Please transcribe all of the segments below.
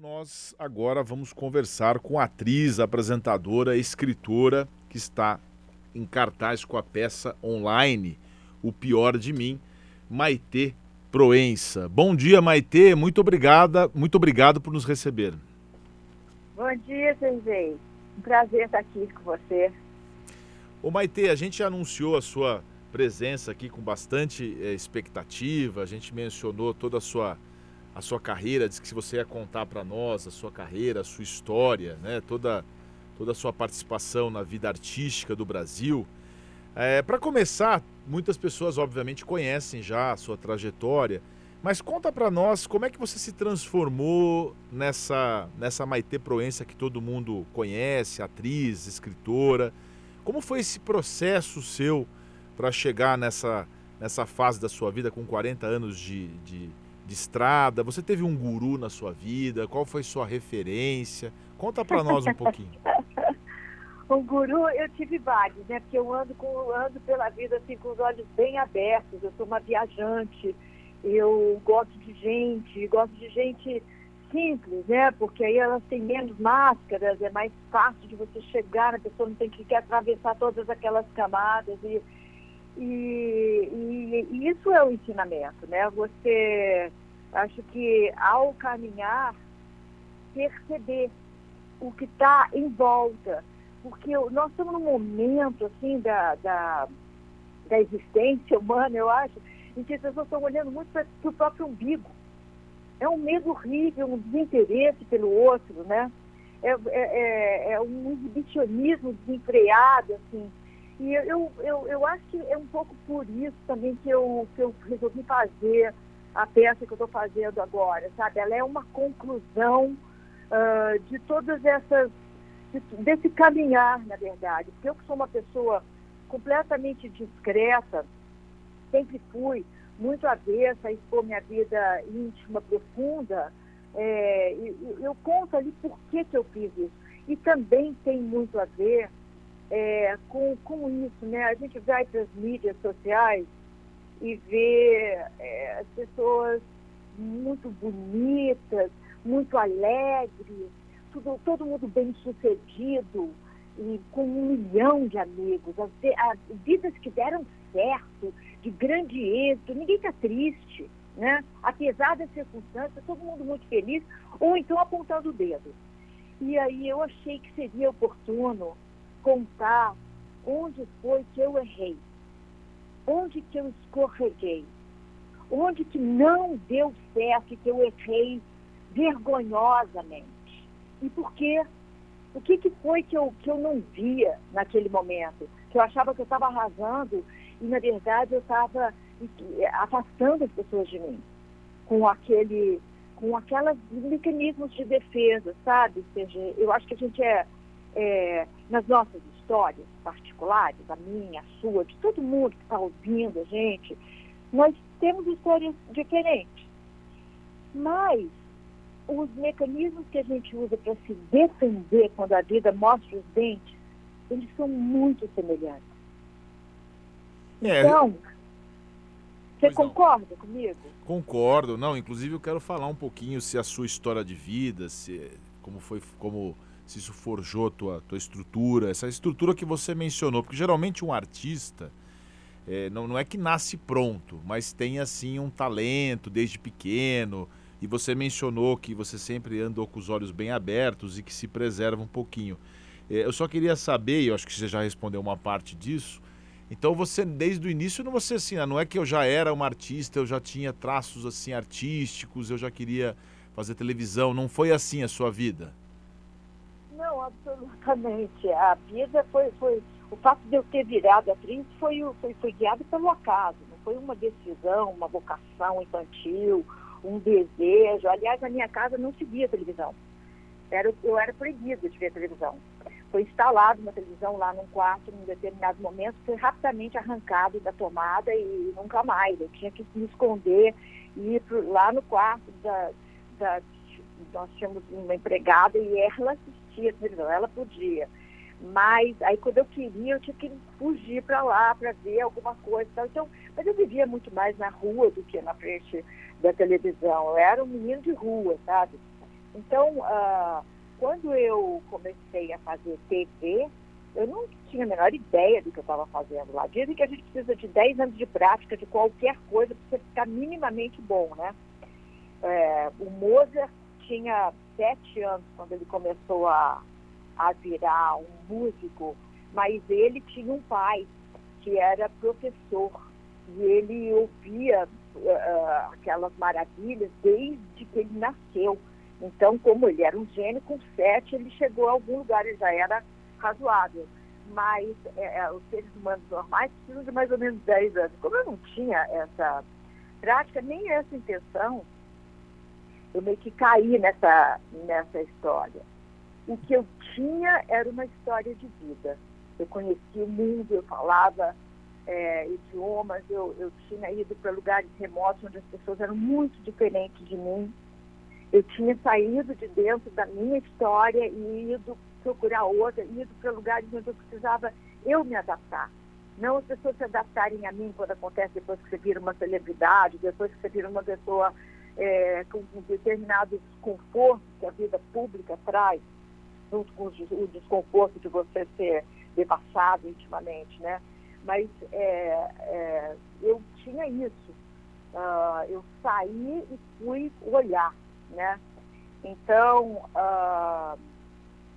nós agora vamos conversar com a atriz, apresentadora, escritora que está em cartaz com a peça online O Pior de Mim, Maitê Proença. Bom dia, Maitê. Muito obrigada, muito obrigado por nos receber. Bom dia, Sensei. Um prazer estar aqui com você. Ô Maitê, a gente anunciou a sua presença aqui com bastante é, expectativa, a gente mencionou toda a sua a sua carreira, disse que você ia contar para nós a sua carreira, a sua história, né, toda, toda a sua participação na vida artística do Brasil. É, para começar, muitas pessoas obviamente conhecem já a sua trajetória, mas conta para nós como é que você se transformou nessa, nessa Maitê Proença que todo mundo conhece, atriz, escritora. Como foi esse processo seu para chegar nessa, nessa fase da sua vida com 40 anos de, de de estrada? Você teve um guru na sua vida? Qual foi sua referência? Conta para nós um pouquinho. um guru eu tive vários, né? Porque eu ando com ando pela vida assim com os olhos bem abertos. Eu sou uma viajante. Eu gosto de gente, gosto de gente simples, né? Porque aí elas têm menos máscaras, é mais fácil de você chegar, a pessoa não tem que atravessar todas aquelas camadas e e, e, e, isso é o ensinamento, né? Você, acho que ao caminhar, perceber o que está em volta. Porque nós estamos num momento, assim, da, da, da existência humana, eu acho, em que as pessoas estão olhando muito para o próprio umbigo. É um medo horrível, um desinteresse pelo outro, né? É, é, é, é um exibicionismo desenfreado, assim, e eu, eu, eu acho que é um pouco por isso também que eu, que eu resolvi fazer a peça que eu estou fazendo agora, sabe? Ela é uma conclusão uh, de todas essas, de, desse caminhar, na verdade. Porque eu que sou uma pessoa completamente discreta, sempre fui muito avessa a expor minha vida íntima, profunda, é, eu, eu conto ali por que, que eu fiz isso. E também tem muito a ver é, com, com isso, né? A gente vai para as mídias sociais e vê é, as pessoas muito bonitas, muito alegres, tudo, todo mundo bem sucedido e com um milhão de amigos, as, as vidas que deram certo, de grande êxito, ninguém está triste, né? Apesar das circunstâncias, todo mundo muito feliz, ou então apontando o dedo. E aí eu achei que seria oportuno contar onde foi que eu errei, onde que eu escorreguei, onde que não deu certo, que eu errei vergonhosamente. E por quê? O que, que foi que eu, que eu não via naquele momento? Que eu achava que eu estava arrasando e, na verdade, eu estava afastando as pessoas de mim com aquele com aqueles mecanismos de defesa, sabe? Seja, eu acho que a gente é é, nas nossas histórias particulares, a minha, a sua, de todo mundo que está ouvindo a gente, nós temos histórias diferentes. Mas os mecanismos que a gente usa para se defender quando a vida mostra os dentes, eles são muito semelhantes. É, então, você concorda não. comigo? Concordo, não. Inclusive eu quero falar um pouquinho se a sua história de vida, se como foi, como se isso forjou tua, tua estrutura, essa estrutura que você mencionou, porque geralmente um artista é, não, não é que nasce pronto, mas tem assim um talento desde pequeno. E você mencionou que você sempre andou com os olhos bem abertos e que se preserva um pouquinho. É, eu só queria saber, e eu acho que você já respondeu uma parte disso. Então você desde o início não você assim, ah, não é que eu já era uma artista, eu já tinha traços assim artísticos, eu já queria fazer televisão, não foi assim a sua vida? Não, absolutamente. A vida foi, foi. O fato de eu ter virado atriz foi, foi, foi guiado pelo acaso, não foi uma decisão, uma vocação infantil, um desejo. Aliás, na minha casa não se via televisão. Era, eu era proibida de ver televisão. Foi instalada uma televisão lá num quarto, num determinado momento, foi rapidamente arrancado da tomada e nunca mais. Eu tinha que me esconder e ir pro, lá no quarto da, da nós tínhamos uma empregada e ela assistia televisão, ela podia. Mas aí quando eu queria, eu tinha que fugir para lá para ver alguma coisa. Então, mas eu vivia muito mais na rua do que na frente da televisão. Eu era um menino de rua, sabe? Então, uh, quando eu comecei a fazer TV, eu não tinha a menor ideia do que eu estava fazendo lá. Dizem que a gente precisa de 10 anos de prática de qualquer coisa para você ficar minimamente bom, né? É, o Mozart tinha sete anos quando ele começou a, a virar um músico, mas ele tinha um pai que era professor e ele ouvia uh, aquelas maravilhas desde que ele nasceu. Então, como ele era um gênio, com sete ele chegou a algum lugar, ele já era razoável. Mas é, os seres humanos normais precisam de mais ou menos 10 anos. Como eu não tinha essa prática, nem essa intenção, eu meio que caí nessa, nessa história. O que eu tinha era uma história de vida. Eu conhecia o mundo, eu falava é, idiomas, eu, eu tinha ido para lugares remotos onde as pessoas eram muito diferentes de mim. Eu tinha saído de dentro da minha história e ido procurar outra, ido para lugares onde eu precisava eu me adaptar. Não as pessoas se adaptarem a mim quando acontece depois que você vira uma celebridade, depois que você vira uma pessoa é, com, determinados desconfortos que a vida pública traz, junto com o desconforto de você ser devassado intimamente, né? Mas é, é, eu tinha isso. Uh, eu saí e fui olhar, né? Então, uh,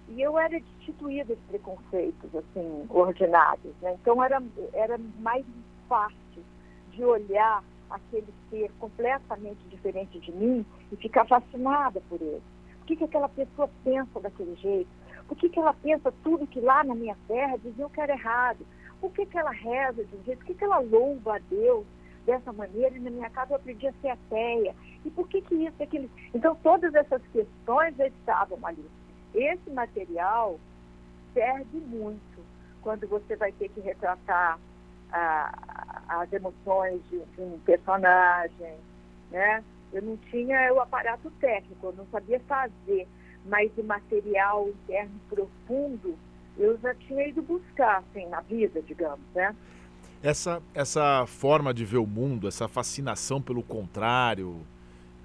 e eu era destituída de preconceitos, assim, ordinários, né? Então era, era mais fácil de olhar aquele ser completamente diferente de mim e ficar fascinada por ele. Por que, que aquela pessoa pensa daquele jeito? Por que, que ela pensa tudo que lá na minha terra diziam que era errado? Por que, que ela reza de um jeito? Por que, que ela louva a Deus dessa maneira? E na minha casa eu aprendi a ser ateia. E por que, que isso, aquilo? Então, todas essas questões estavam ali. Esse material serve muito quando você vai ter que retratar ah, as emoções de, de, um personagem, né? Eu não tinha o aparato técnico, eu não sabia fazer, mas o material interno profundo eu já tinha ido buscar, assim, na vida, digamos, né? Essa, essa forma de ver o mundo, essa fascinação pelo contrário,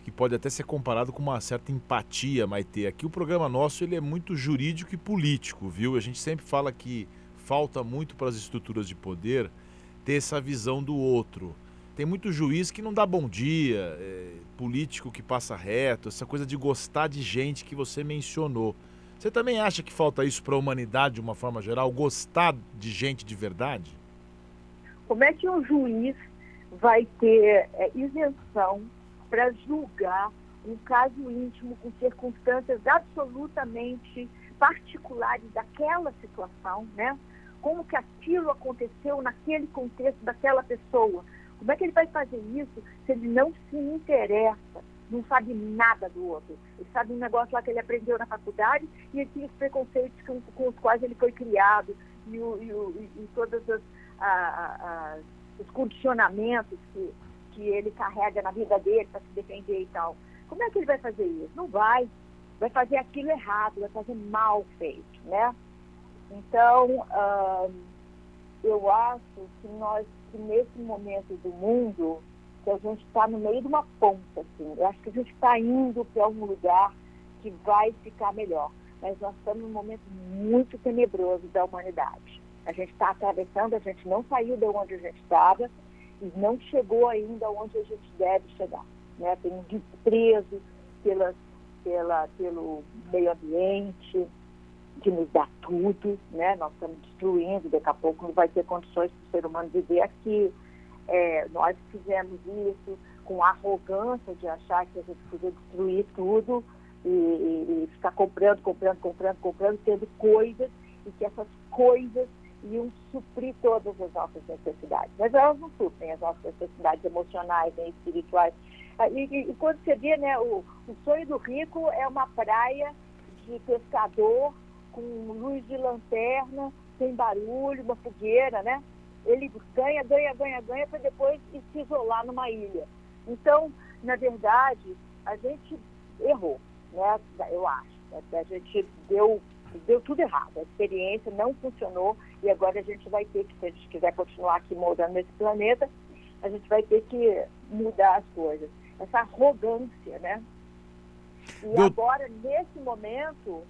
que pode até ser comparado com uma certa empatia, Maite. Aqui o programa nosso ele é muito jurídico e político, viu? A gente sempre fala que falta muito para as estruturas de poder ter essa visão do outro. Tem muito juiz que não dá bom dia, é, político que passa reto, essa coisa de gostar de gente que você mencionou. Você também acha que falta isso para a humanidade de uma forma geral, gostar de gente de verdade? Como é que um juiz vai ter é, isenção para julgar um caso íntimo com circunstâncias absolutamente particulares daquela situação, né? Como que aquilo aconteceu naquele contexto daquela pessoa? Como é que ele vai fazer isso se ele não se interessa não sabe nada do outro. Ele sabe um negócio lá que ele aprendeu na faculdade e ele tinha os preconceitos com, com os quais ele foi criado e, o, e, o, e todos os, a, a, os condicionamentos que, que ele carrega na vida dele para se defender e tal. Como é que ele vai fazer isso? Não vai. Vai fazer aquilo errado, vai fazer mal feito, né? Então, eu acho que nós, que nesse momento do mundo, que a gente está no meio de uma ponta, assim. Eu acho que a gente está indo para algum lugar que vai ficar melhor. Mas nós estamos num momento muito tenebroso da humanidade. A gente está atravessando, a gente não saiu de onde a gente estava e não chegou ainda onde a gente deve chegar. Né? Tem um desprezo pela, pela, pelo meio ambiente, de nos dar tudo, né? Nós estamos destruindo, daqui a pouco não vai ter condições para o ser humano viver aqui. É, nós fizemos isso com arrogância de achar que a gente podia destruir tudo e, e, e ficar comprando, comprando, comprando, comprando, tendo coisas e que essas coisas iam suprir todas as nossas necessidades. Mas elas não suprem as nossas necessidades emocionais nem espirituais. Ah, e, e, quando você vê, né, o, o sonho do rico é uma praia de pescador com luz de lanterna, sem barulho, uma fogueira, né? ele ganha, ganha, ganha, ganha para depois se isolar numa ilha. Então, na verdade, a gente errou, né? Eu acho. A gente deu, deu tudo errado. A experiência não funcionou e agora a gente vai ter que, se a gente quiser continuar aqui morando nesse planeta, a gente vai ter que mudar as coisas. Essa arrogância, né? E agora, nesse momento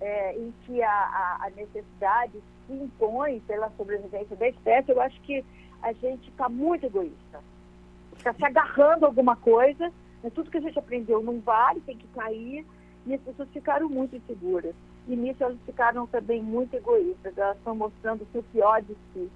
é, em que a, a, necessidade se impõe pela sobrevivência da espécie, eu acho que a gente está muito egoísta. Está se agarrando a alguma coisa, né? tudo que a gente aprendeu não vale, tem que cair, e as pessoas ficaram muito inseguras. E nisso elas ficaram também muito egoístas, elas estão mostrando o pior de si.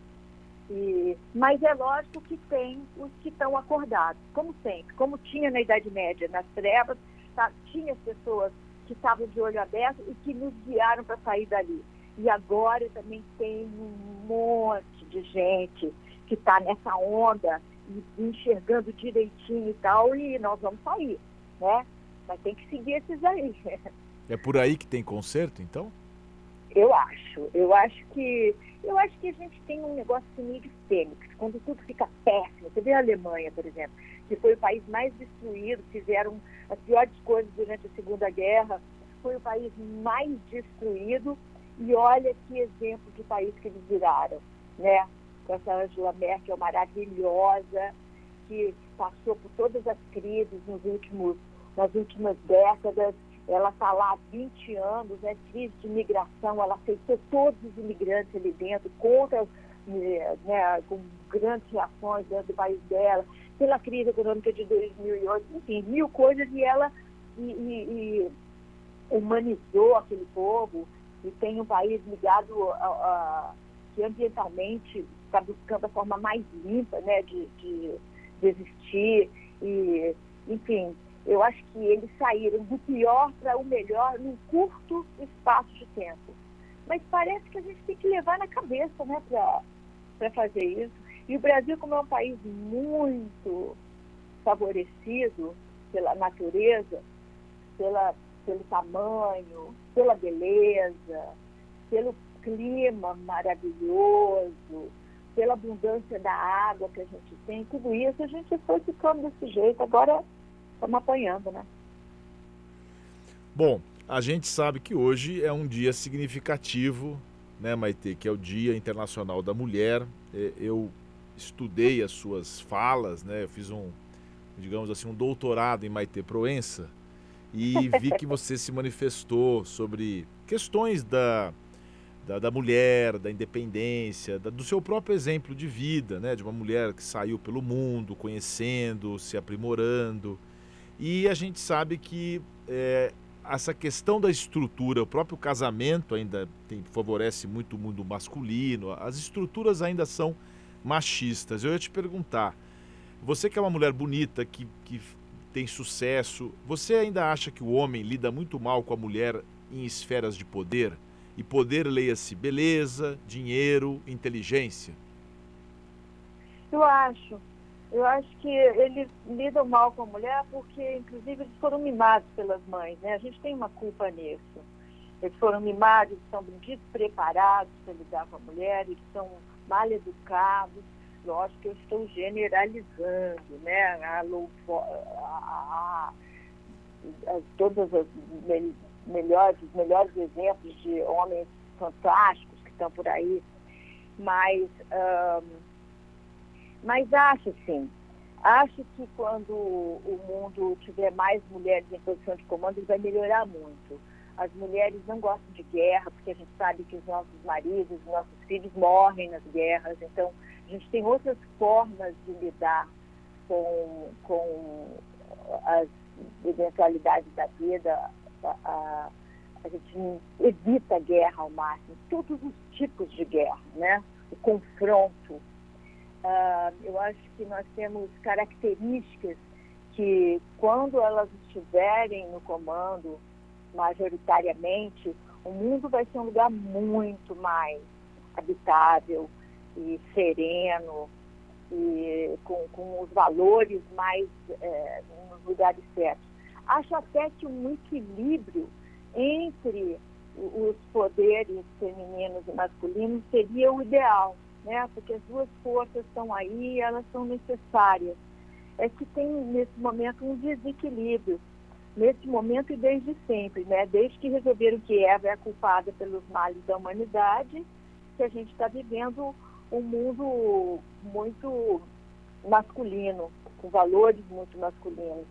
E, mas é lógico que tem os que estão acordados, como sempre, como tinha na Idade Média, nas trevas, tá, tinha as pessoas que estavam de olho aberto e que nos guiaram para sair dali. E agora também tem um monte de gente que está nessa onda e enxergando direitinho e tal, e nós vamos sair, né? Mas tem que seguir esses aí. É por aí que tem conserto, então? Eu acho. Eu acho que eu acho que a gente tem um negócio comigo fênix, quando tudo fica péssimo. Você vê a Alemanha, por exemplo, que foi o país mais destruído, fizeram as piores coisas durante a Segunda Guerra, foi o país mais destruído. E olha que exemplo de país que eles viraram, né? Com essa Angela Merkel maravilhosa, que passou por todas as crises nos últimos, nas últimas décadas, ela está lá há 20 anos, né, crise de imigração, ela aceitou todos os imigrantes ali dentro, contra, né, com grandes reações dentro do país dela, pela crise econômica de 2008, enfim, mil coisas, e ela e, e, e humanizou aquele povo e tem um país ligado a, a que ambientalmente está buscando a forma mais limpa né, de, de, de existir e, enfim, eu acho que eles saíram do pior para o melhor num curto espaço de tempo. Mas parece que a gente tem que levar na cabeça né, para fazer isso. E o Brasil, como é um país muito favorecido pela natureza, pela, pelo tamanho, pela beleza, pelo clima maravilhoso, pela abundância da água que a gente tem, tudo isso, a gente foi ficando desse jeito. Agora estamos apanhando, né? Bom, a gente sabe que hoje é um dia significativo, né, Maite, que é o Dia Internacional da Mulher. É, eu estudei as suas falas, né? Eu fiz um, digamos assim, um doutorado em Maite Proença e vi que você se manifestou sobre questões da, da, da mulher, da independência, da, do seu próprio exemplo de vida, né? De uma mulher que saiu pelo mundo, conhecendo, se aprimorando. E a gente sabe que é, essa questão da estrutura, o próprio casamento ainda tem, favorece muito o mundo masculino, as estruturas ainda são machistas. Eu ia te perguntar, você que é uma mulher bonita, que, que tem sucesso, você ainda acha que o homem lida muito mal com a mulher em esferas de poder? E poder leia-se beleza, dinheiro, inteligência? Eu acho. Eu acho que eles lidam mal com a mulher porque, inclusive, eles foram mimados pelas mães, né? A gente tem uma culpa nisso. Eles foram mimados, estão despreparados para lidar com a mulher, eles são mal educados. Lógico que eu estou generalizando, né? A, a, a, todas as melhores, os melhores exemplos de homens fantásticos que estão por aí. Mas... Mas acho sim. Acho que quando o mundo tiver mais mulheres em posição de comando, ele vai melhorar muito. As mulheres não gostam de guerra, porque a gente sabe que os nossos maridos, os nossos filhos morrem nas guerras. Então, a gente tem outras formas de lidar com, com as eventualidades da vida. A, a, a gente evita a guerra ao máximo, todos os tipos de guerra, né? O confronto, Uh, eu acho que nós temos características que, quando elas estiverem no comando, majoritariamente, o mundo vai ser um lugar muito mais habitável e sereno e com, com os valores mais é, nos lugares certos. Acho até que um equilíbrio entre os poderes femininos e masculinos seria o ideal né? Porque as duas forças estão aí elas são necessárias. É que tem nesse momento um desequilíbrio, nesse momento e desde sempre, né? Desde que resolveram que Eva é culpada pelos males da humanidade, que a gente está vivendo um mundo muito masculino, com valores muito masculinos.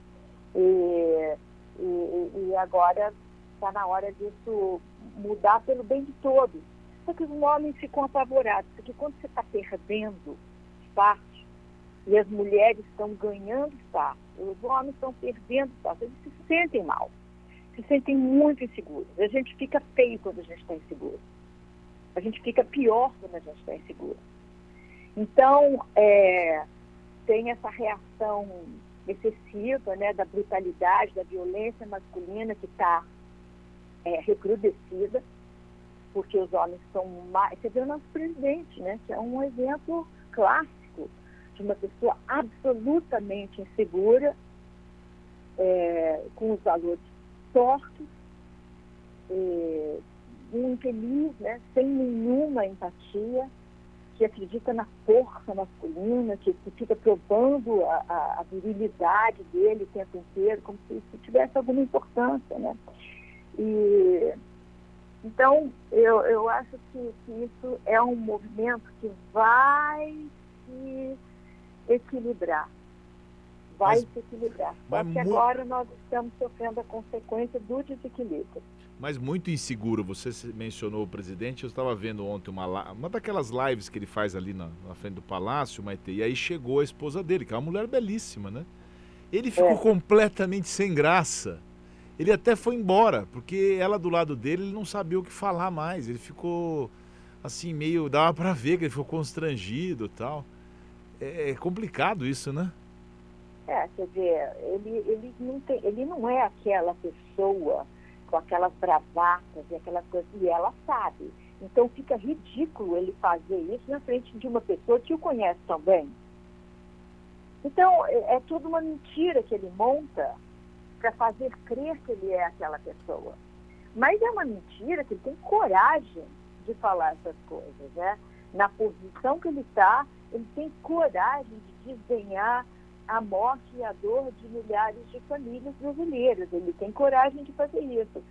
E, E, e agora está na hora disso mudar pelo bem de todos. Só que os homens ficam apavorados, porque quando você está perdendo espaço e as mulheres estão ganhando espaço, os homens estão perdendo espaço, eles se sentem mal, se sentem muito inseguros. A gente fica feio quando a gente está inseguro. A gente fica pior quando a gente está inseguro. Então, é, tem essa reação excessiva né, da brutalidade, da violência masculina que está é, recrudescida, porque os homens são mais. Você vê o nosso presidente, né, que é um exemplo clássico de uma pessoa absolutamente insegura, é, com os valores tortos, é, infeliz, né, sem nenhuma empatia que acredita na força masculina, que, que fica provando a, a, a, virilidade dele o tempo inteiro, como se isso tivesse alguma importância, né? E, então, eu, eu acho que, que isso é um movimento que vai se equilibrar. Vai mas, se equilibrar. Só que agora nós estamos sofrendo a consequência do desequilíbrio mas muito inseguro. Você mencionou o presidente, eu estava vendo ontem uma, uma daquelas lives que ele faz ali na, na frente do palácio, Maite, e aí chegou a esposa dele, que é uma mulher belíssima, né? Ele ficou é. completamente sem graça. Ele até foi embora, porque ela do lado dele, ele não sabia o que falar mais. Ele ficou assim, meio. dava para ver que ele ficou constrangido e tal. É, é complicado isso, né? É, quer dizer, ele, ele, não tem, ele não é aquela pessoa com aquelas bravatas e aquelas coisas, e ela sabe. Então fica ridículo ele fazer isso na frente de uma pessoa que o conhece também. Então é, é tudo uma mentira que ele monta para fazer crer que ele é aquela pessoa. Mas é uma mentira que ele tem coragem de falar essas coisas, né? Na posição que ele está, ele tem coragem de desenhar a morte e a dor de milhares de famílias brasileiras. Ele tem coragem de fazer isso.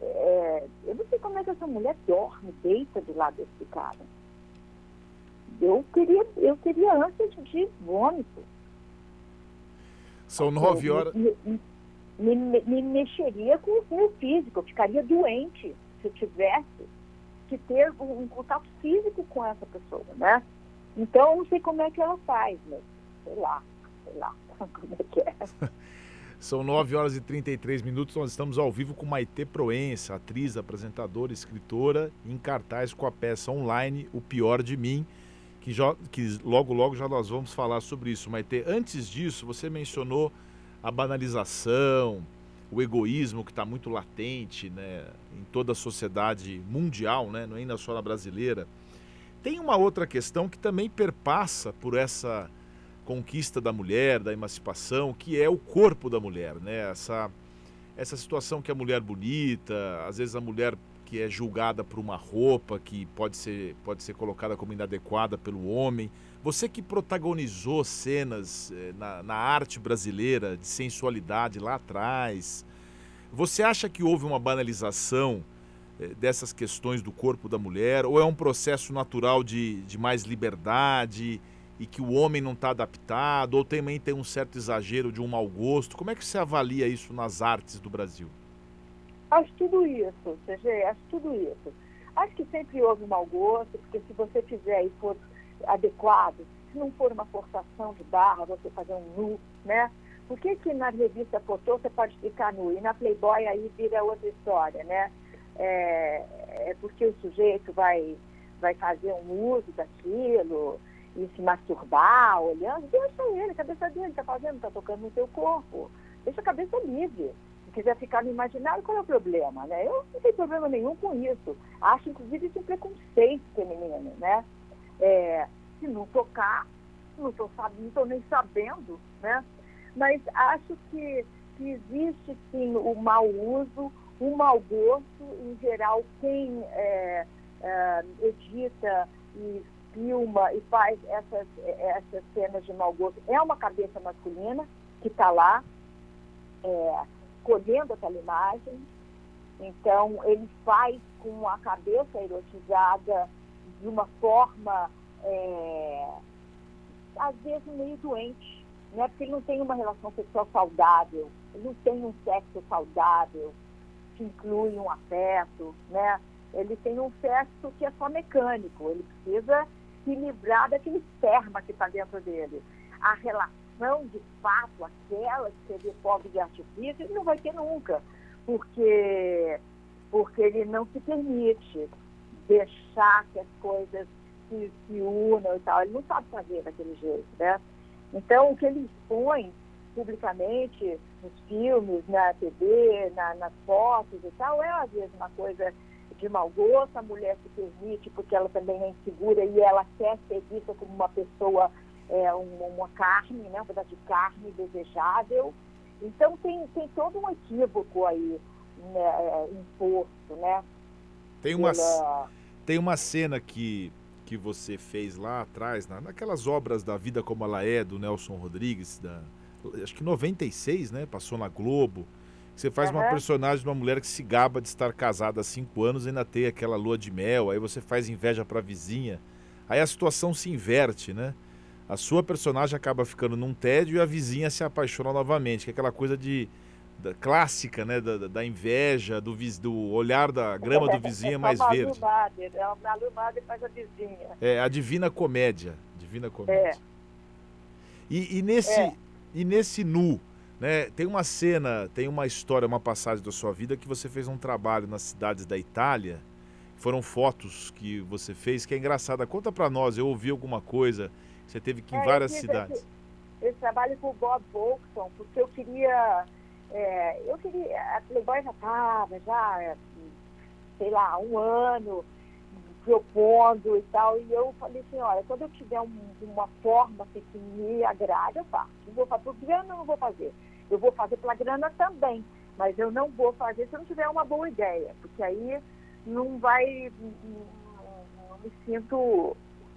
É, eu não sei como é que essa mulher dorme, deita do lado desse cara. Eu queria, eu queria ânsia de vômito. São nove horas. Me, me, me, me, mexeria com o meu físico, eu ficaria doente se eu tivesse que ter um, um contato físico com essa pessoa, né? Então, eu não sei como é que ela faz, mas sei lá sei lá como é que é. São 9 horas e 33 minutos, nós estamos ao vivo com Maite Proença, atriz, apresentadora, escritora, em cartaz com a peça online O Pior de Mim, que, já, que logo, logo já nós vamos falar sobre isso. Maite, antes disso, você mencionou a banalização, o egoísmo que está muito latente né, em toda a sociedade mundial, né, não é ainda só na brasileira. Tem uma outra questão que também perpassa por essa conquista da mulher, da emancipação, que é o corpo da mulher, né? Essa, essa situação que a mulher bonita, às vezes a mulher que é julgada por uma roupa que pode ser, pode ser colocada como inadequada pelo homem. Você que protagonizou cenas eh, na, na arte brasileira de sensualidade lá atrás, você acha que houve uma banalização dessas questões do corpo da mulher? Ou é um processo natural de, de mais liberdade? e que o homem não está adaptado, ou também tem um certo exagero de um mau gosto? Como é que você avalia isso nas artes do Brasil? Acho tudo isso, CG, acho tudo isso. Acho que sempre houve mau gosto, porque se você fizer e for adequado, se não for uma forçação de barra, você fazer um nu, né? Por que, que na revista Fotô você pode ficar nu e na Playboy aí vira outra história, né? É, é porque o sujeito vai, vai fazer um uso daquilo, e se masturbar, olhando, deixa ele, a cabeça dele está fazendo, está tocando no seu corpo. Deixa a cabeça livre. Se quiser ficar no imaginário, qual é o problema? Né? Eu não tenho problema nenhum com isso. Acho, inclusive, isso um preconceito feminino, né? É, se não tocar, não estou não nem sabendo, né? Mas acho que, que existe, sim, o mau uso, o mau gosto, em geral, quem é, é, edita e filma e faz essas, essas cenas de mau gosto é uma cabeça masculina que está lá é, colhendo aquela imagem. Então, ele faz com a cabeça erotizada de uma forma, é, às vezes, meio doente. né? Porque ele não tem uma relação sexual saudável, ele não tem um sexo saudável, que inclui um afeto, né? Ele tem um sexo que é só mecânico, ele precisa se livrar daquele esperma que está dentro dele. A relação, de fato, aquela que seria fogo de artifício, ele não vai ter nunca, porque, porque ele não se permite deixar que as coisas se, se unam e tal. Ele não sabe fazer daquele jeito, né? Então, o que ele expõe publicamente nos filmes, na TV, na, nas fotos e tal, é às vezes uma coisa de mau gosto, a mulher se permite porque ela também é insegura e ela quer ser vista como uma pessoa, é, uma, uma carne, né, um pedaço de carne desejável. Então tem, tem todo um equívoco aí né, é, imposto, né? Tem uma, pela... tem uma cena que, que você fez lá atrás, na, naquelas obras da Vida Como Ela É, do Nelson Rodrigues, da, acho que 96, né? Passou na Globo. Você faz uhum. uma personagem de uma mulher que se gaba de estar casada há cinco anos e ainda tem aquela lua de mel, aí você faz inveja para a vizinha. Aí a situação se inverte, né? A sua personagem acaba ficando num tédio e a vizinha se apaixona novamente, que é aquela coisa de da, clássica, né? Da, da inveja, do, do olhar da grama do vizinho é mais é verde. É a malumada faz a vizinha. É, a divina comédia. Divina comédia. É. E, e nesse, é. E nesse nu, né? Tem uma cena, tem uma história, uma passagem da sua vida que você fez um trabalho nas cidades da Itália. Foram fotos que você fez, que é engraçada. Conta para nós, eu ouvi alguma coisa. Você teve que ir em é, várias cidades. Esse, esse, trabalho com o Bob Volkson, porque eu queria. É, eu queria. A Playboy já estava, já, sei lá, um ano propondo e tal. E eu falei assim, olha, quando eu tiver um, uma forma assim, que me agrade, eu faço. Não vou fazer por grana, eu não vou fazer. Eu vou fazer pela grana também, mas eu não vou fazer se eu não tiver uma boa ideia, porque aí não vai. Não me sinto.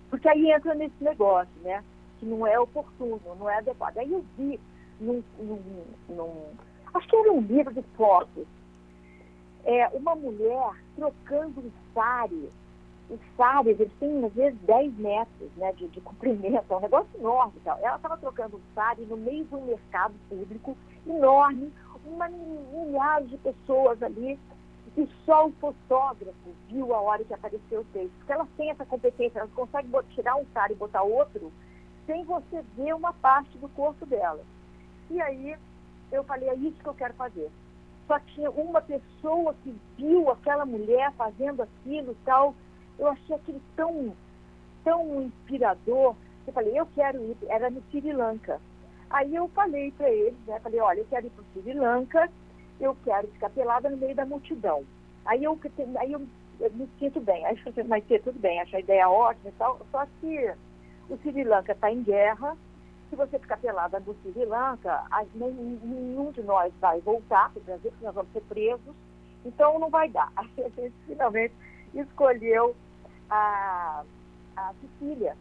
Porque aí entra nesse negócio, né? Que não é oportuno, não é adequado. Aí eu vi num, num, num acho que era um livro de fotos, é, uma mulher trocando um sari os sares, eles têm às vezes 10 metros né, de, de comprimento, é um negócio enorme. Tal. Ela estava trocando um sari no meio de um mercado público enorme, uma milhares de pessoas ali, e só o fotógrafo viu a hora que apareceu o texto. Porque elas têm essa competência, elas conseguem tirar um sari e botar outro sem você ver uma parte do corpo dela. E aí eu falei, é isso que eu quero fazer. Só tinha uma pessoa que viu aquela mulher fazendo aquilo e tal, eu achei aquilo tão, tão inspirador. Eu falei, eu quero ir, era no Sri Lanka. Aí eu falei para eles, né? Falei, olha, eu quero ir para o Sri Lanka, eu quero ficar pelada no meio da multidão. Aí eu, aí eu, eu me sinto bem. Aí você vai ter tudo bem, acho a ideia ótima e tal. Só que o Sri Lanka está em guerra. Se você ficar pelada no Sri Lanka, nenhum de nós vai voltar para o Brasil, porque nós vamos ser presos. Então não vai dar. Aí a gente finalmente escolheu a, a Sicília,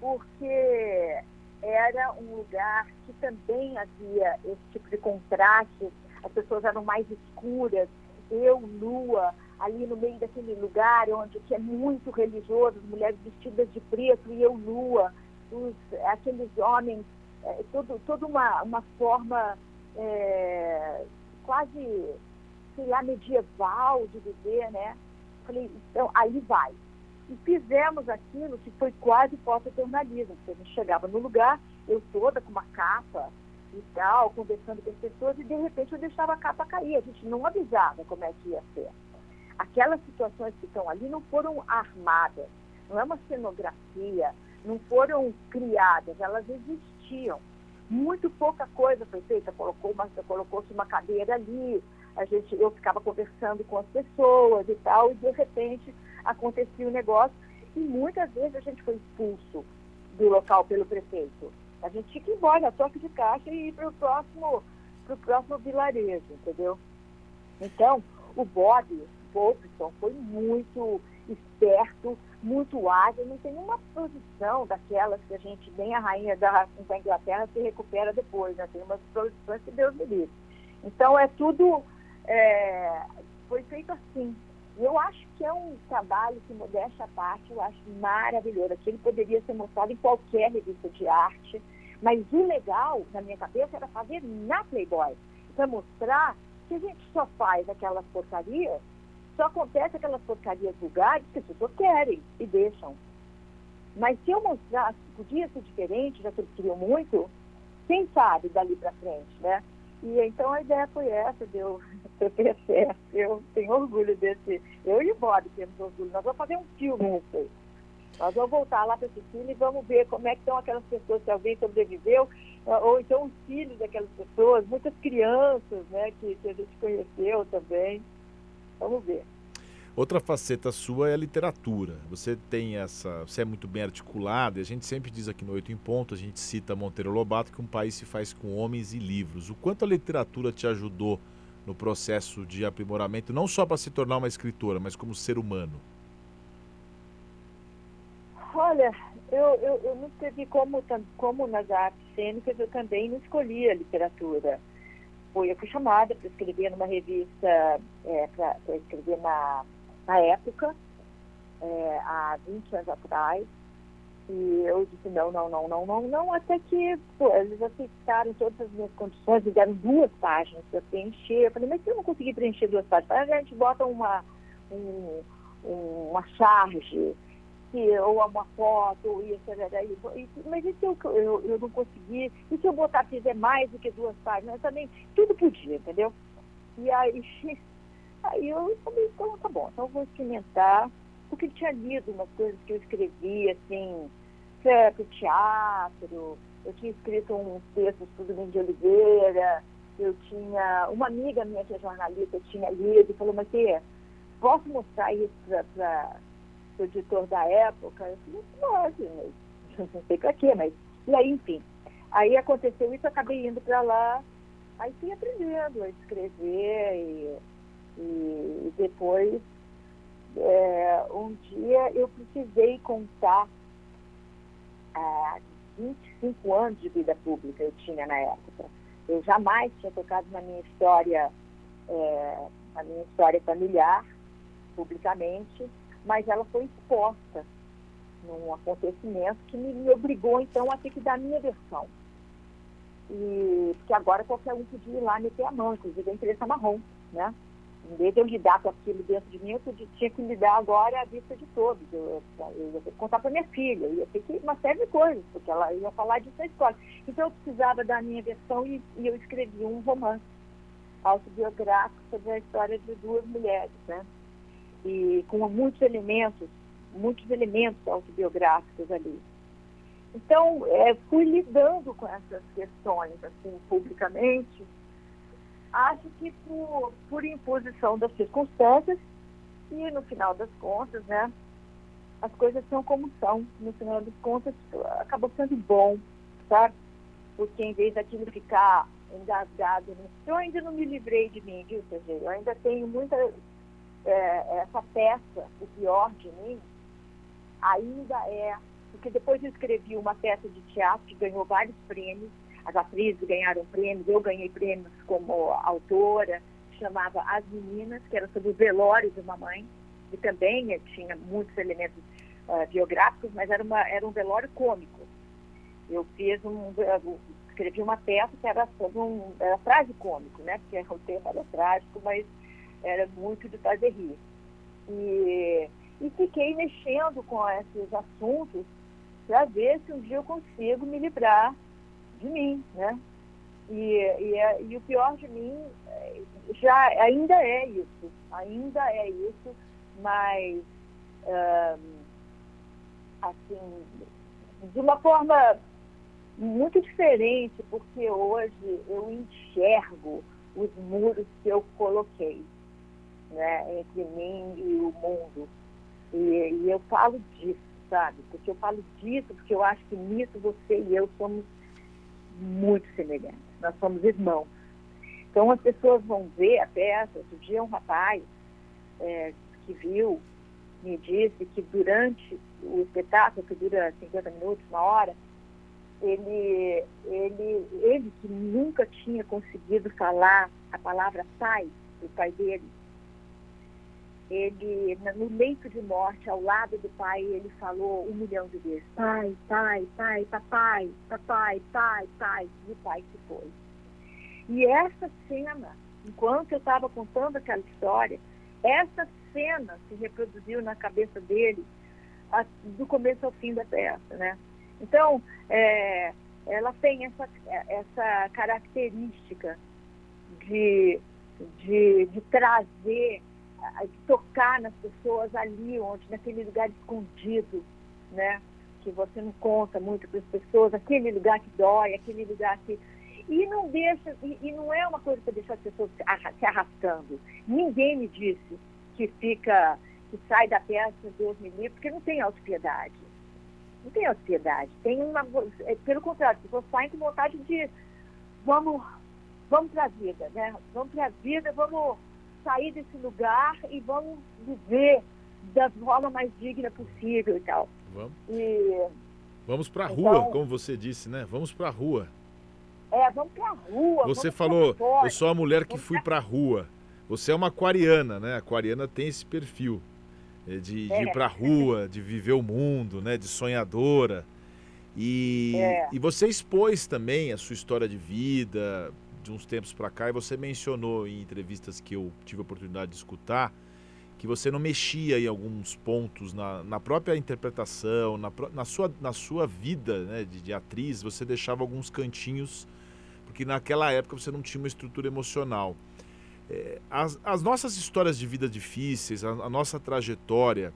porque era um lugar que também havia esse tipo de contraste, as pessoas eram mais escuras, eu nua, ali no meio daquele lugar onde que é muito religioso, as mulheres vestidas de preto e eu nua, os, aqueles homens, é, todo, toda uma, uma forma é, quase, sei lá, medieval de viver, né? Falei, então, aí vai. E fizemos aquilo que foi quase fotojornalismo, porque a gente chegava no lugar, eu toda com uma capa e tal, conversando com as pessoas, e de repente eu deixava a capa cair, a gente não avisava como é que ia ser. Aquelas situações que estão ali não foram armadas, não é uma cenografia, não foram criadas, elas existiam. Muito pouca coisa foi feita, colocou-se colocou uma cadeira ali, a gente, eu ficava conversando com as pessoas e tal, e de repente acontecia o um negócio, e muitas vezes a gente foi expulso do local pelo prefeito. A gente tinha que ir embora, toque de caixa e ir para o próximo, pro próximo vilarejo, entendeu? Então, o Bob Wolfson foi muito esperto, muito ágil, não tem nenhuma posição daquelas que a gente, nem a rainha da, da Inglaterra, se recupera depois, né? Tem umas posições que Deus me livre. Então, é tudo é, foi feito assim. Eu acho que é um trabalho que, modéstia à parte, eu acho maravilhoso. Aquilo poderia ser mostrado em qualquer revista de arte, Mas o legal, na minha cabeça, era fazer na Playboy, para mostrar que a gente só faz aquelas porcarias, só acontece aquelas porcarias vulgares que as pessoas querem e deixam. Mas se eu mostrasse podia ser diferente, já que eles queriam muito, quem sabe dali para frente, né? E então a ideia foi essa, deu eu certo. Eu tenho orgulho desse. Eu e o Bob temos orgulho. Nós vamos fazer um filme a respeito. Nós vamos voltar lá para Sicília e vamos ver como é que estão aquelas pessoas, se alguém sobreviveu, ou então os filhos daquelas pessoas, muitas crianças né, que, que a gente conheceu também. Vamos ver. Outra faceta sua é a literatura. Você tem essa, você é muito bem articulada. E a gente sempre diz aqui no Oito em Ponto, a gente cita Monteiro Lobato que um país se faz com homens e livros. O quanto a literatura te ajudou no processo de aprimoramento, não só para se tornar uma escritora, mas como ser humano? Olha, eu, eu, eu não escrevi como, como nas artes cênicas, eu também não escolhi a literatura. Eu fui chamada para escrever numa revista, é, para escrever na na época, é, há 20 anos atrás. E eu disse não, não, não, não, não, não, até que pô, eles aceitaram todas as minhas condições e deram duas páginas para preencher. Eu falei, mas se eu não conseguir preencher duas páginas, a gente bota uma, um, uma charge, ou uma foto, ou isso, e, mas e se eu, eu, eu não conseguir? E se eu botar, fizer mais do que duas páginas? Também, tudo podia, entendeu? E aí Aí eu falei, então tá bom, então eu vou experimentar, porque tinha lido umas coisas que eu escrevi, assim, para o teatro, eu tinha escrito uns textos para o Domingo de Oliveira, eu tinha, uma amiga minha que é jornalista tinha lido e falou, mas que posso mostrar isso para o editor da época? Eu falei, pode, mas não sei para quê, mas. E aí, enfim. Aí aconteceu isso, eu acabei indo para lá, aí fui aprendendo a escrever e depois, é, um dia eu precisei contar ah, 25 anos de vida pública eu tinha na época. Eu jamais tinha tocado na minha história, é, na minha história familiar, publicamente, mas ela foi exposta num acontecimento que me, me obrigou, então, a ter que dar a minha versão. E, porque agora qualquer um podia ir lá meter a mão, inclusive a imprensa marrom, né? Em vez de eu lidar com aquilo dentro de mim, eu tinha que lidar agora à vista de todos. Eu, eu ia contar para minha filha, eu ia ter que uma série de coisas, porque ela ia falar disso na escola. Então eu precisava da minha versão e, e eu escrevi um romance autobiográfico sobre a história de duas mulheres, né? E com muitos elementos, muitos elementos autobiográficos ali. Então, é, fui lidando com essas questões, assim, publicamente, acho que por, por imposição das circunstâncias e no final das contas, né, as coisas são como são. No final das contas, acabou sendo bom, sabe? Porque em vez daquilo ficar engasgado, né? eu ainda não me livrei de mim, viu, CG? Eu ainda tenho muita. É, essa peça, o pior de mim, ainda é. Porque depois eu escrevi uma peça de teatro que ganhou vários prêmios as atrizes ganharam prêmios, eu ganhei prêmios como autora, chamava As Meninas, que era sobre o velório de uma mãe, e também tinha muitos elementos uh, biográficos, mas era, uma, era um velório cômico. Eu fiz um, eu escrevi uma peça que era sobre um, era tragicômico, né, porque o tema era trágico, mas era muito de fazer rir. E, e fiquei mexendo com esses assuntos para ver se um dia eu consigo me livrar de mim, né? E, e, é, e, o pior de mim é, já ainda é isso, ainda é isso, mas assim, de uma forma muito diferente, porque hoje eu enxergo os muros que eu coloquei né, entre mim e o mundo. E, e eu falo disso, sabe? Porque eu falo disso, porque eu acho que nisso você e eu somos muito semelhantes. Nós somos irmãos. Então as pessoas vão ver a peça. Outro dia um rapaz é, que viu me disse que durante o espetáculo, que dura 50 minutos, uma hora, ele, ele, ele que nunca tinha conseguido falar a palavra pai, o pai dele, ele, no leito de morte, ao lado do pai, ele falou um milhão de vezes: pai, pai, pai, papai, papai, pai, pai. E o pai se foi. E essa cena, enquanto eu estava contando aquela história, essa cena se reproduziu na cabeça dele a, do começo ao fim da peça, né? Então, é, ela tem essa, essa característica de, de, de trazer tocar nas pessoas ali onde, naquele lugar escondido, né? Que você não conta muito para as pessoas, aquele lugar que dói, aquele lugar que. E não deixa, e, e não é uma coisa para deixar as pessoas se arrastando. Ninguém me disse que fica, que sai da peça, Deus me livre, porque não tem autopiedade. Não tem autopiedade. Tem uma. É, pelo contrário, as pessoas saem com vontade de vamos, vamos para a vida, né? Vamos para a vida, vamos sair desse lugar e vamos viver da forma mais digna possível e tal. Vamos. E, vamos para a então, rua, como você disse, né? Vamos para a rua. É, vamos para a rua. Você falou, eu sou a mulher que fui para a rua. Você é uma aquariana, né? A aquariana tem esse perfil é, de, de é. ir para a rua, de viver o mundo, né? De sonhadora. E, é. e você expôs também a sua história de vida, de uns tempos para cá, e você mencionou em entrevistas que eu tive a oportunidade de escutar, que você não mexia em alguns pontos na, na própria interpretação, na, na, sua, na sua vida né, de, de atriz, você deixava alguns cantinhos, porque naquela época você não tinha uma estrutura emocional. É, as, as nossas histórias de vida difíceis, a, a nossa trajetória,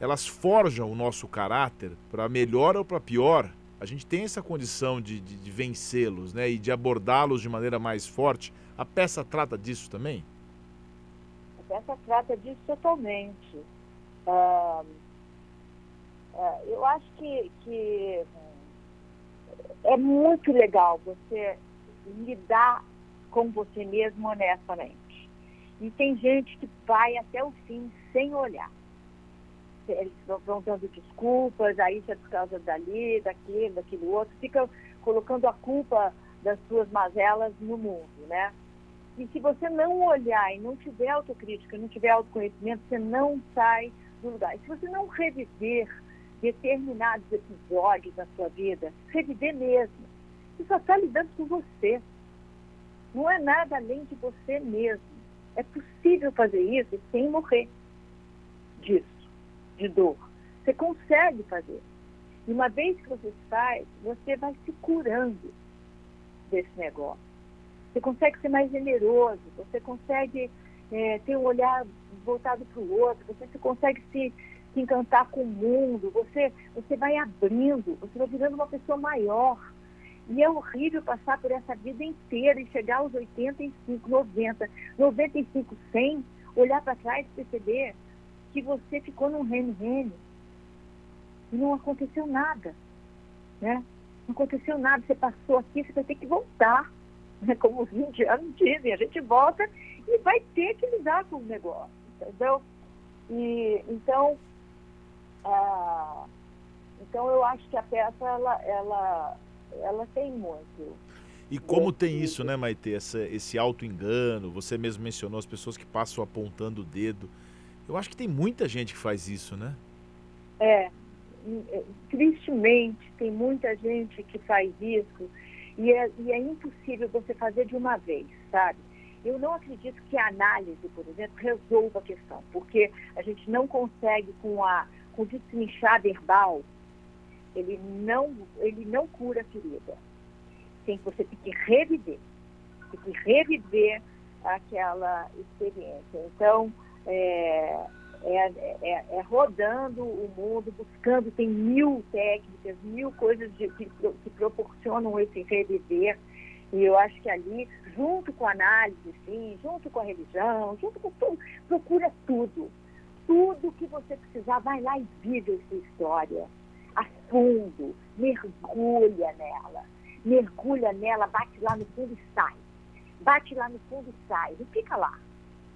elas forjam o nosso caráter para melhor ou para pior a gente tem essa condição de, de, de vencê-los né, e de abordá-los de maneira mais forte. A peça trata disso também? A peça trata disso totalmente. Uh, uh, eu acho que, que é muito legal você lidar com você mesmo honestamente. E tem gente que vai até o fim sem olhar eles vão dando desculpas, aí isso é por causa dali, daquilo, daquilo outro, fica colocando a culpa das suas mazelas no mundo, né? E se você não olhar e não tiver autocrítica, não tiver autoconhecimento, você não sai do lugar. E se você não reviver determinados episódios da sua vida, reviver mesmo, você só está lidando com você. Não é nada além de você mesmo. É possível fazer isso sem morrer disso de dor. Você consegue fazer. E uma vez que você faz, você vai se curando desse negócio. Você consegue ser mais generoso, você consegue é, ter um olhar voltado para o outro, você consegue se, se encantar com o mundo, você, você vai abrindo, você vai virando uma pessoa maior. E é horrível passar por essa vida inteira e chegar aos 85, 90, 95, 100, olhar para trás e perceber que você ficou num reino-reino e não aconteceu nada, né? Não aconteceu nada, você passou aqui, você vai ter que voltar, né? Como os indianos dizem, a gente volta e vai ter que lidar com o negócio, entendeu? E, então, ah, então eu acho que a peça, ela, ela, ela tem muito. E como tem isso, né, Maite, essa, esse auto-engano, você mesmo mencionou as pessoas que passam apontando o dedo. Eu acho que tem muita gente que faz isso, né? É, é, tristemente tem muita gente que faz isso e é, e é impossível você fazer de uma vez, sabe? Eu não acredito que a análise, por exemplo, resolva a questão, porque a gente não consegue com a com o destrinchar verbal, ele não, ele não cura a ferida. Tem, você tem que reviver, tem que reviver aquela experiência. Então, é, é, é, é, rodando o mundo, buscando, tem mil técnicas, mil coisas de, que, que proporcionam esse reviver. E eu acho que ali, junto com a análise, sim, junto com a religião, junto com tudo, procura tudo. Tudo que você precisar, vai lá e vive essa história a fundo, mergulha nela, mergulha nela, bate lá no fundo e sai. Bate lá no fundo e sai, não fica lá.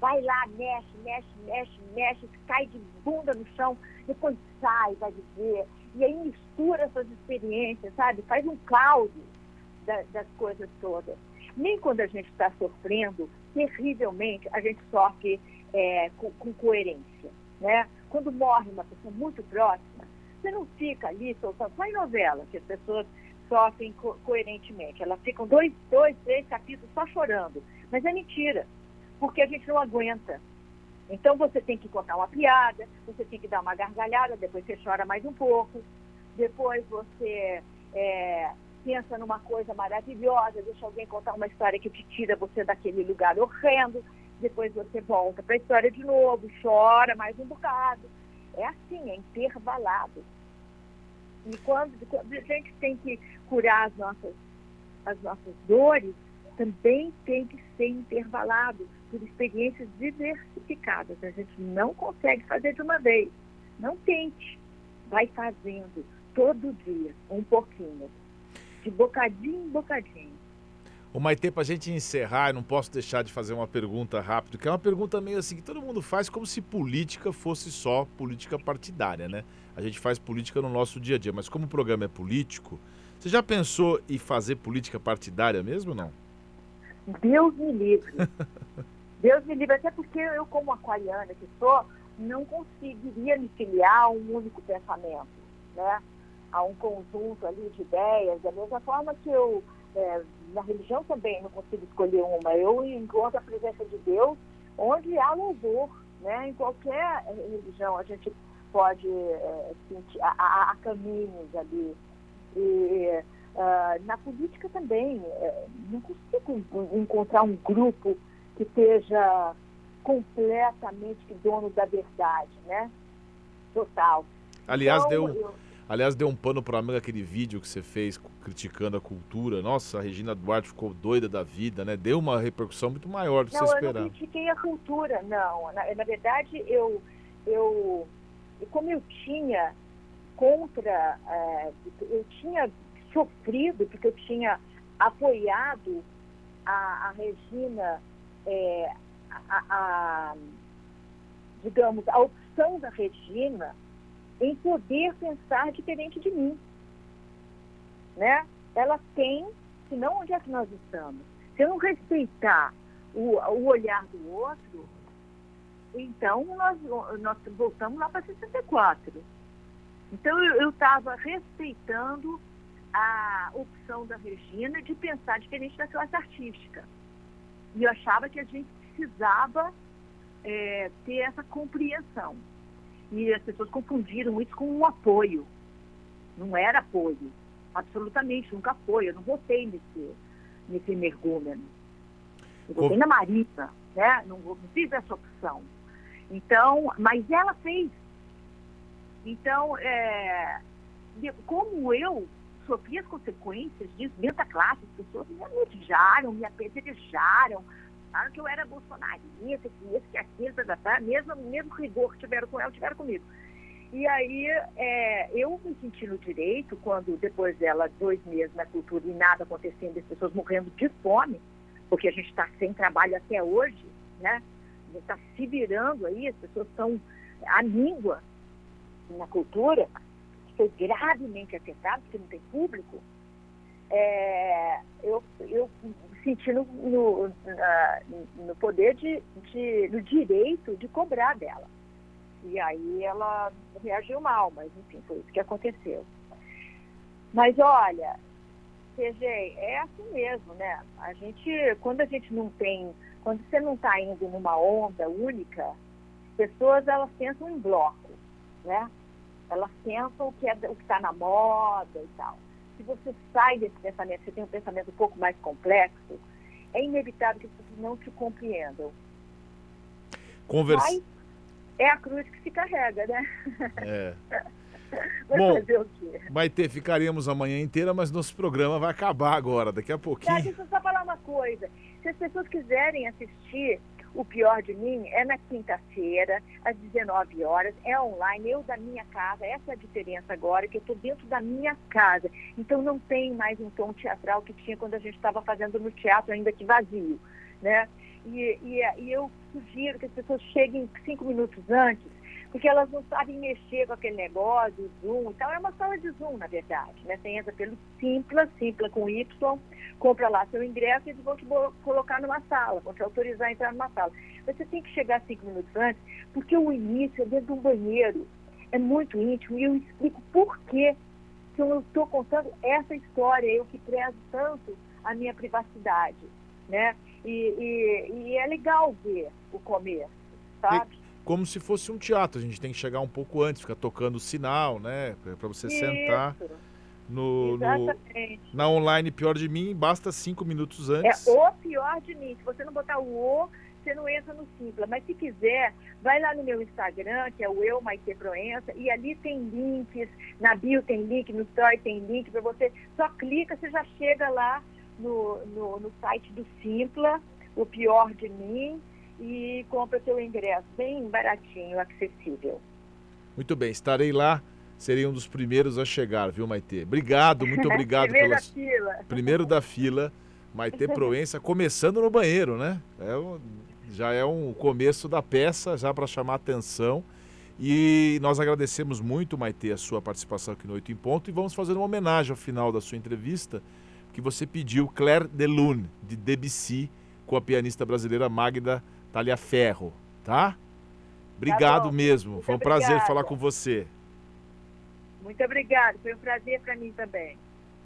Vai lá, mexe, mexe, mexe, mexe, cai de bunda no chão, depois sai, vai viver. E aí mistura essas experiências, sabe? Faz um caldo da, das coisas todas. Nem quando a gente está sofrendo terrivelmente, a gente sofre é, com, com, coerência. Né? Quando morre uma pessoa muito próxima, você não fica ali soltando, só em novela, que as pessoas sofrem co coerentemente. Elas ficam dois, dois, três capítulos só chorando. Mas é mentira, porque a gente não aguenta. Então você tem que contar uma piada, você tem que dar uma gargalhada, depois você chora mais um pouco, depois você é, pensa numa coisa maravilhosa, deixa alguém contar uma história que te tira você daquele lugar horrendo, depois você volta para a história de novo, chora mais um bocado. É assim, é intervalado. E quando, quando a gente tem que curar as nossas, as nossas dores, também tem que ser intervalado por experiências diversificadas. A gente não consegue fazer de uma vez. Não tente. Vai fazendo todo dia, um pouquinho. De bocadinho em bocadinho. O Maite, para a gente encerrar, eu não posso deixar de fazer uma pergunta rápida, que é uma pergunta meio assim que todo mundo faz como se política fosse só política partidária, né? A gente faz política no nosso dia a dia, mas como o programa é político, você já pensou em fazer política partidária mesmo ou não? Deus me livre. Deus me livre, até porque eu, como aquariana que sou, não conseguiria me filiar a um único pensamento, né? A um conjunto ali de ideias, da mesma forma que eu, é, na religião também não consigo escolher uma. Eu encontro a presença de Deus onde há louvor, né? Em qualquer religião a gente pode é, sentir, há, há caminhos ali. E uh, na política também, é, não consigo encontrar um grupo que esteja completamente dono da verdade, né? Total. Aliás, então, deu, eu... aliás, deu um pano para mim aquele vídeo que você fez criticando a cultura. Nossa, a Regina Duarte ficou doida da vida, né? Deu uma repercussão muito maior do que não, você esperava. Não, eu não critiquei a cultura, não. Na, na verdade, eu, eu, como eu tinha contra, é, eu tinha sofrido, porque eu tinha apoiado a, a Regina é, a, a, digamos, a opção da Regina em poder pensar diferente de mim. Né? Ela tem, senão onde é que nós estamos? Se eu não respeitar o, o olhar do outro, então nós, nós voltamos lá para 64. Então eu estava respeitando a opção da Regina de pensar diferente da classe artística. E eu achava que a gente precisava é, ter essa compreensão. E as pessoas confundiram isso com um apoio. Não era apoio. Absolutamente, nunca foi. Eu não votei nesse, nesse energúmeno. Eu votei na Marita, né? Não, não fiz essa opção. Então, mas ela fez. Então, é, como eu sofri as consequências disso dentro da classe. As pessoas me odiaram, me apedrejaram, falaram que eu era bolsonarista, que isso, que aquilo, tá, mesmo, mesmo rigor que tiveram com ela, tiveram comigo. E aí é, eu me senti no direito, quando depois dela, dois meses na cultura e nada acontecendo, as pessoas morrendo de fome, porque a gente está sem trabalho até hoje, né? A gente está se virando aí, as pessoas estão à língua na cultura, foi gravemente afetado, porque não tem público, é, eu, eu senti no, no, na, no poder de, de, no direito de cobrar dela. E aí ela reagiu mal, mas enfim, foi isso que aconteceu. Mas olha, CG, é assim mesmo, né? A gente, quando a gente não tem, quando você não está indo numa onda única, pessoas elas pensam em bloco, né? Elas pensam que é o que está na moda e tal. Se você sai desse pensamento, você tem um pensamento um pouco mais complexo, é inevitável que as pessoas não te compreendam. Conversa... Mas é a cruz que se carrega, né? É. Vai Bom, fazer o quê? Maite, ficaríamos a manhã inteira, mas nosso programa vai acabar agora, daqui a pouquinho. Deixa eu só falar uma coisa. Se as pessoas quiserem assistir o pior de mim é na quinta-feira, às 19 horas, é online, eu da minha casa. Essa é a diferença agora, que eu estou dentro da minha casa. Então não tem mais um tom teatral que tinha quando a gente estava fazendo no teatro, ainda que vazio. Né? E, e, e eu sugiro que as pessoas cheguem cinco minutos antes, porque elas não sabem mexer com aquele negócio, Zoom e tal. É uma sala de Zoom, na verdade. Né? Você entra pelo Simpla, Simpla com Y, compra lá seu ingresso e eles vão te colocar numa sala, vão te autorizar a entrar numa sala. Você tem que chegar cinco minutos antes, porque o início é dentro de um banheiro. É muito íntimo e eu explico por que eu estou contando essa história, eu que prezo tanto a minha privacidade, né? E, e, e é legal ver o começo, sabe? Como se fosse um teatro. A gente tem que chegar um pouco antes, ficar tocando o sinal, né? Para você Isso. sentar. No, no, na online pior de mim, basta cinco minutos antes. É o pior de mim. Se você não botar o O, você não entra no Simpla. Mas se quiser, vai lá no meu Instagram, que é o Eu Maite Proença, e ali tem links, na bio tem link, no story tem link para você. Só clica, você já chega lá no, no, no site do Simpla, o pior de mim, e compra seu ingresso bem baratinho, acessível. Muito bem, estarei lá. Serei um dos primeiros a chegar, viu, Maite? Obrigado, muito obrigado. Primeiro da fila. Primeiro da fila. Maite Proença, começando no banheiro, né? É um... Já é um começo da peça, já para chamar atenção. E nós agradecemos muito, Maite, a sua participação aqui no Oito em Ponto e vamos fazer uma homenagem ao final da sua entrevista, que você pediu Claire de Lune, de Debussy, com a pianista brasileira Magda Ferro, tá? Obrigado tá mesmo. Muito Foi um obrigada. prazer falar com você. Muito obrigado. Foi um prazer para mim também.